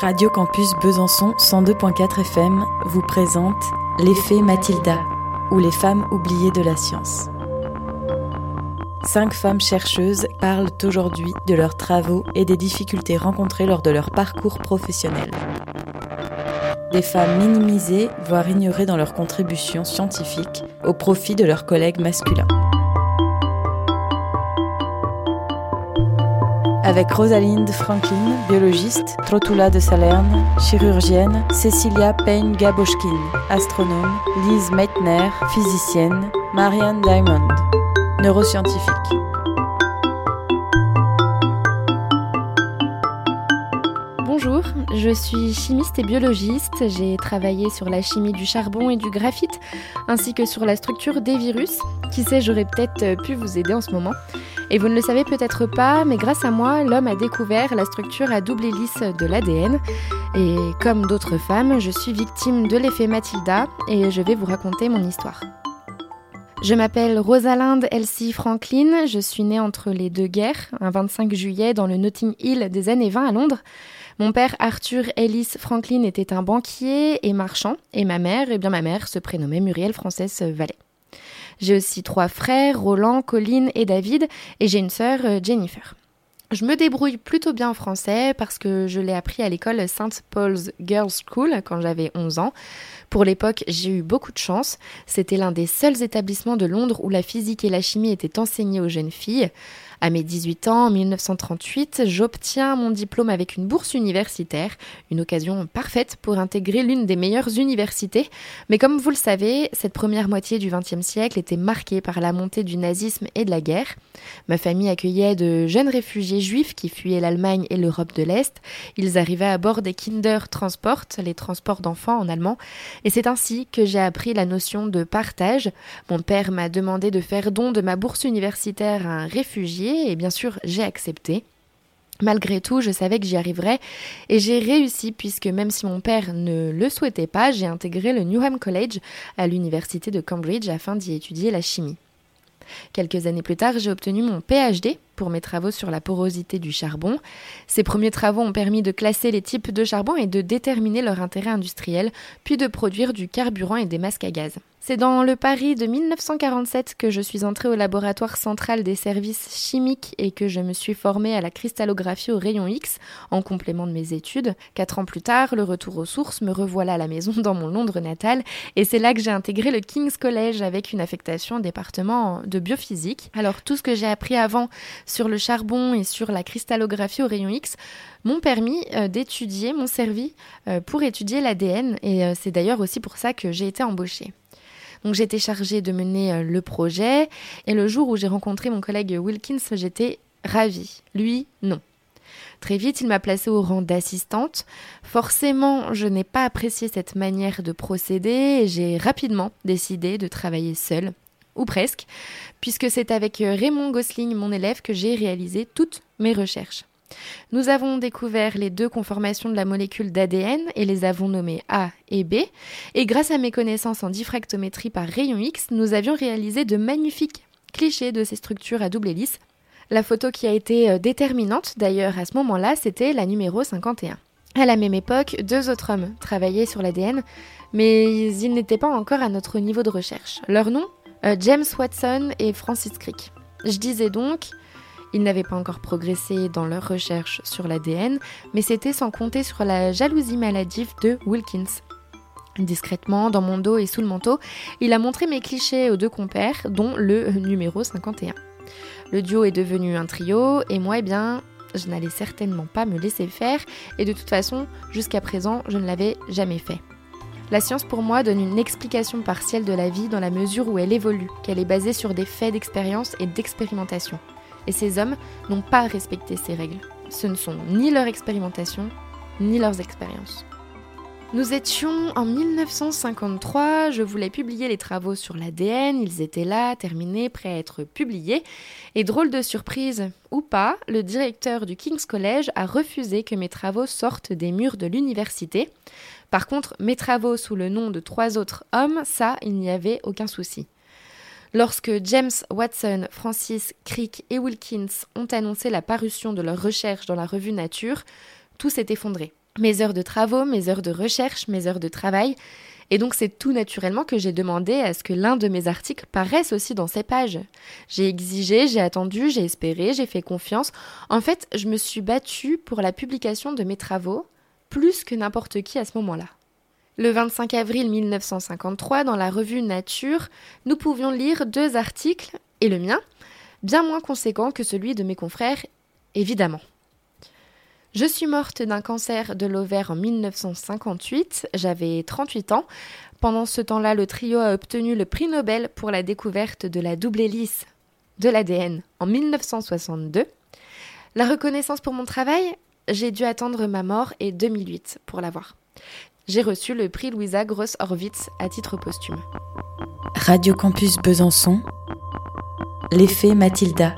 Radio Campus Besançon 102.4 FM vous présente L'effet Mathilda, ou les femmes oubliées de la science. Cinq femmes chercheuses parlent aujourd'hui de leurs travaux et des difficultés rencontrées lors de leur parcours professionnel. Des femmes minimisées, voire ignorées dans leurs contributions scientifiques au profit de leurs collègues masculins. Avec Rosalind Franklin, biologiste, Trotula de Salerne, chirurgienne, Cecilia Payne-Gaboschkin, astronome, Lise Meitner, physicienne, Marianne Diamond, neuroscientifique. Bonjour, je suis chimiste et biologiste. J'ai travaillé sur la chimie du charbon et du graphite, ainsi que sur la structure des virus. Qui sait, j'aurais peut-être pu vous aider en ce moment. Et vous ne le savez peut-être pas, mais grâce à moi, l'homme a découvert la structure à double hélice de l'ADN. Et comme d'autres femmes, je suis victime de l'effet Mathilda et je vais vous raconter mon histoire. Je m'appelle Rosalinde Elsie Franklin, je suis née entre les deux guerres, un 25 juillet dans le Notting Hill des années 20 à Londres. Mon père Arthur Ellis Franklin était un banquier et marchand, et ma mère, eh bien ma mère se prénommait Muriel Frances Vallée. J'ai aussi trois frères, Roland, Colline et David, et j'ai une sœur, euh, Jennifer. Je me débrouille plutôt bien en français parce que je l'ai appris à l'école St. Paul's Girls School quand j'avais 11 ans. Pour l'époque, j'ai eu beaucoup de chance. C'était l'un des seuls établissements de Londres où la physique et la chimie étaient enseignées aux jeunes filles. À mes 18 ans, en 1938, j'obtiens mon diplôme avec une bourse universitaire, une occasion parfaite pour intégrer l'une des meilleures universités. Mais comme vous le savez, cette première moitié du XXe siècle était marquée par la montée du nazisme et de la guerre. Ma famille accueillait de jeunes réfugiés juifs qui fuyaient l'Allemagne et l'Europe de l'Est. Ils arrivaient à bord des Kinder Transport, les transports d'enfants en allemand, et c'est ainsi que j'ai appris la notion de partage. Mon père m'a demandé de faire don de ma bourse universitaire à un réfugié et bien sûr j'ai accepté. Malgré tout, je savais que j'y arriverais et j'ai réussi puisque même si mon père ne le souhaitait pas, j'ai intégré le Newham College à l'université de Cambridge afin d'y étudier la chimie. Quelques années plus tard, j'ai obtenu mon PhD pour mes travaux sur la porosité du charbon. Ces premiers travaux ont permis de classer les types de charbon et de déterminer leur intérêt industriel, puis de produire du carburant et des masques à gaz. C'est dans le Paris de 1947 que je suis entrée au laboratoire central des services chimiques et que je me suis formée à la cristallographie au rayon X en complément de mes études. Quatre ans plus tard, le retour aux sources me revoilà à la maison dans mon Londres natal et c'est là que j'ai intégré le King's College avec une affectation au département de biophysique. Alors tout ce que j'ai appris avant sur le charbon et sur la cristallographie au rayon X m'ont permis euh, d'étudier, m'ont servi euh, pour étudier l'ADN et euh, c'est d'ailleurs aussi pour ça que j'ai été embauchée. Donc j'étais chargée de mener euh, le projet et le jour où j'ai rencontré mon collègue Wilkins, j'étais ravie. Lui, non. Très vite, il m'a placée au rang d'assistante. Forcément, je n'ai pas apprécié cette manière de procéder et j'ai rapidement décidé de travailler seule, ou presque, puisque c'est avec Raymond Gosling, mon élève, que j'ai réalisé toutes mes recherches. Nous avons découvert les deux conformations de la molécule d'ADN et les avons nommées A et B. Et grâce à mes connaissances en diffractométrie par rayon X, nous avions réalisé de magnifiques clichés de ces structures à double hélice. La photo qui a été euh, déterminante d'ailleurs à ce moment-là, c'était la numéro 51. À la même époque, deux autres hommes travaillaient sur l'ADN, mais ils n'étaient pas encore à notre niveau de recherche. Leur nom euh, James Watson et Francis Crick. Je disais donc, ils n'avaient pas encore progressé dans leurs recherches sur l'ADN, mais c'était sans compter sur la jalousie maladive de Wilkins. Discrètement, dans mon dos et sous le manteau, il a montré mes clichés aux deux compères, dont le numéro 51. Le duo est devenu un trio, et moi, eh bien, je n'allais certainement pas me laisser faire, et de toute façon, jusqu'à présent, je ne l'avais jamais fait. La science pour moi donne une explication partielle de la vie dans la mesure où elle évolue, qu'elle est basée sur des faits d'expérience et d'expérimentation. Et ces hommes n'ont pas respecté ces règles. Ce ne sont ni leur expérimentation, ni leurs expériences. Nous étions en 1953, je voulais publier les travaux sur l'ADN, ils étaient là, terminés, prêts à être publiés, et drôle de surprise, ou pas, le directeur du King's College a refusé que mes travaux sortent des murs de l'université. Par contre, mes travaux sous le nom de trois autres hommes, ça, il n'y avait aucun souci. Lorsque James Watson, Francis Crick et Wilkins ont annoncé la parution de leurs recherches dans la revue Nature, tout s'est effondré. Mes heures de travaux, mes heures de recherche, mes heures de travail. Et donc c'est tout naturellement que j'ai demandé à ce que l'un de mes articles paraisse aussi dans ces pages. J'ai exigé, j'ai attendu, j'ai espéré, j'ai fait confiance. En fait, je me suis battue pour la publication de mes travaux, plus que n'importe qui à ce moment-là. Le 25 avril 1953, dans la revue Nature, nous pouvions lire deux articles, et le mien, bien moins conséquent que celui de mes confrères, évidemment. Je suis morte d'un cancer de l'ovaire en 1958, j'avais 38 ans. Pendant ce temps-là, le trio a obtenu le prix Nobel pour la découverte de la double hélice de l'ADN en 1962. La reconnaissance pour mon travail, j'ai dû attendre ma mort et 2008 pour l'avoir. J'ai reçu le prix Louisa Gross-Horwitz à titre posthume. Radio Campus Besançon, l'effet Mathilda.